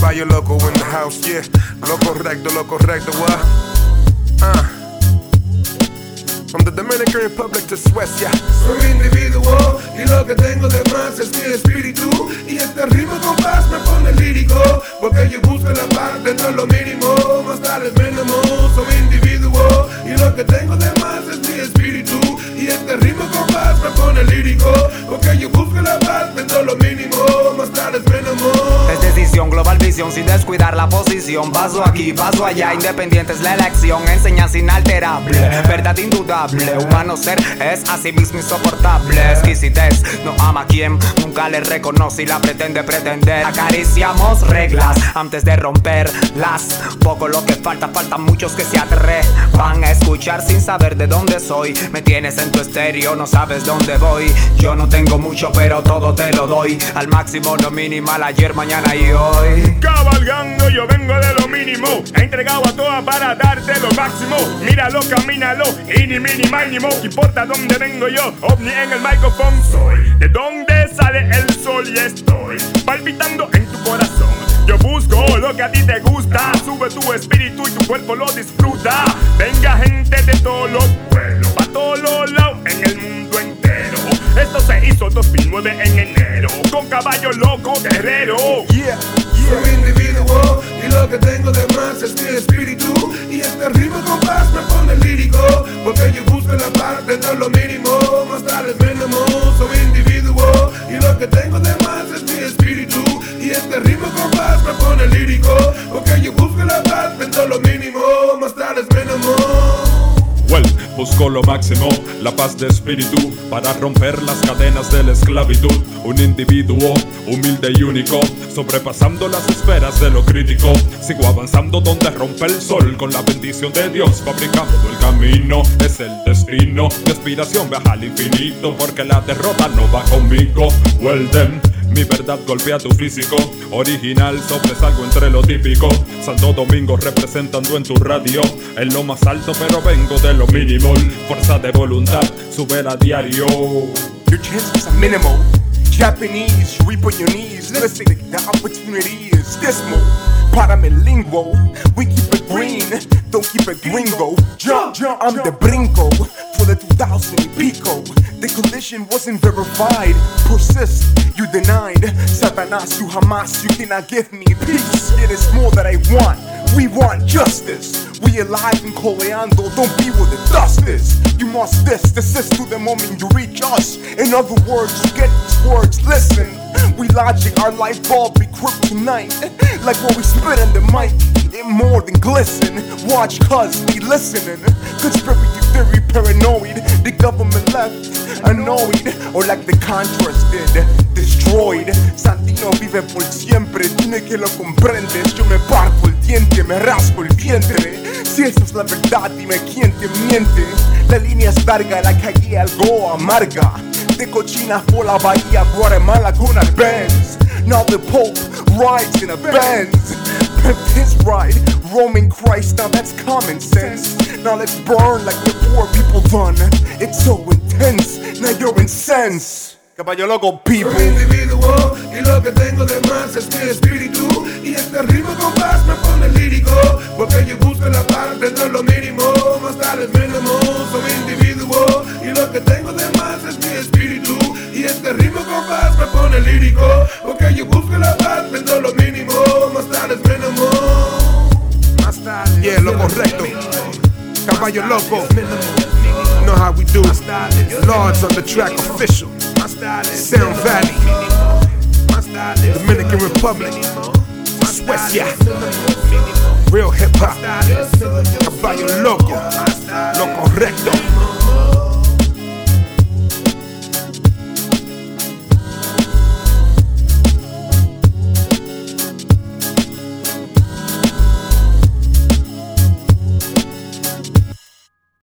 Caballo loco in the house, yeah. Lo correcto, lo correcto, what? Uh. From the Dominican Republic to Suecia. Soy individuo y lo que tengo de más es mi espíritu. Y este ritmo con paz me pone lírico. Porque yo busco la dentro de lo mínimo. Lírico. Porque yo busco la paz de lo mínimo. Más tarde veneno. Es decisión, global visión sin descuidar la posición. Paso aquí, paso allá, independiente es la elección. Enseñanza inalterable, verdad indudable. Humano ser es así mismo insoportable. Exquisitez, no ama a quien nunca le reconoce y la pretende pretender. Acariciamos reglas antes de romperlas. Poco lo que falta, faltan muchos que se atrevan a escuchar sin saber de dónde soy. Me tienes en tu estéreo, no sabes dónde voy. Yo no tengo mucho, pero todo te lo doy. Al máximo, lo minimal, ayer, mañana y hoy. Cabalgando, yo vengo de lo mínimo. He entregado a todas para darte lo máximo. Míralo, camínalo, y ni minimal ni mo. ¿Qué importa dónde vengo yo? OVNI en el micrófono soy. De dónde sale el sol y estoy palpitando en tu corazón. Yo busco lo que a ti te gusta. Sube tu espíritu y tu cuerpo lo disfruta. Esto se hizo 2009 en enero. Con caballo loco guerrero. Yeah, Soy individuo y lo que tengo de más es mi espíritu. Y este ritmo con paz me pone lírico. Porque yo busco la dentro de lo mínimo. Más tarde veneno. Soy individuo y lo que tengo de más es mi espíritu. Y este ritmo con paz me pone lírico. Porque yo busco la paz dentro de lo mínimo. Más tarde veneno. Well, busco lo máximo, la paz de espíritu para romper las cadenas de la esclavitud. Un individuo humilde y único, sobrepasando las esferas de lo crítico. Sigo avanzando donde rompe el sol con la bendición de Dios, fabricando el camino. Es el destino, mi aspiración viaja al infinito, porque la derrota no va conmigo. Well then. Mi verdad golpea tu físico, original sobresalgo entre lo típico. Santo Domingo representando en tu radio, en lo más alto pero vengo de lo mínimo. Fuerza de voluntad, sube a diario. Your chances are minimal. Japanese, reap on your knees. Listen, the opportunity is dismal. Párame linguo, we keep it green, don't keep it gringo. Jump, jump, I'm the brinco for the 2000 pico. The condition wasn't verified. Persist, you denied. Satanás, you jamás, you cannot give me peace. It is more that I want. We want justice. We alive in coleando, don't be where the dust is. You must this, desist to the moment you reach us. In other words, you get these words, listen. We logic, our life bulb be kryptonite. Like what we spit in the mic, it more than glisten. Watch cuz be listening. Conspiracy theory, paranoid. The government left annoyed, or like the Contras did, destroyed. Santino vive por siempre, dime que lo comprendes. Yo me parto el diente, me raspo el vientre. Si eso es la verdad, dime quién te miente. La línea es larga, la calle algo amarga. De cochina por la bahía, Guatemala con Benz. Now the Pope rides in a Benz. Pimp his ride, Roman Christ, now that's common sense. Now let's burn like the poor people done. It's so intense, now you're incensed. Caballo loco, people. Y lo que tengo de más es mi espíritu. Yeah, lo correcto. Caballo loco. Know how we do. Lords on the track official. Sound Valley. Dominican Republic. Suecia. Real hip hop.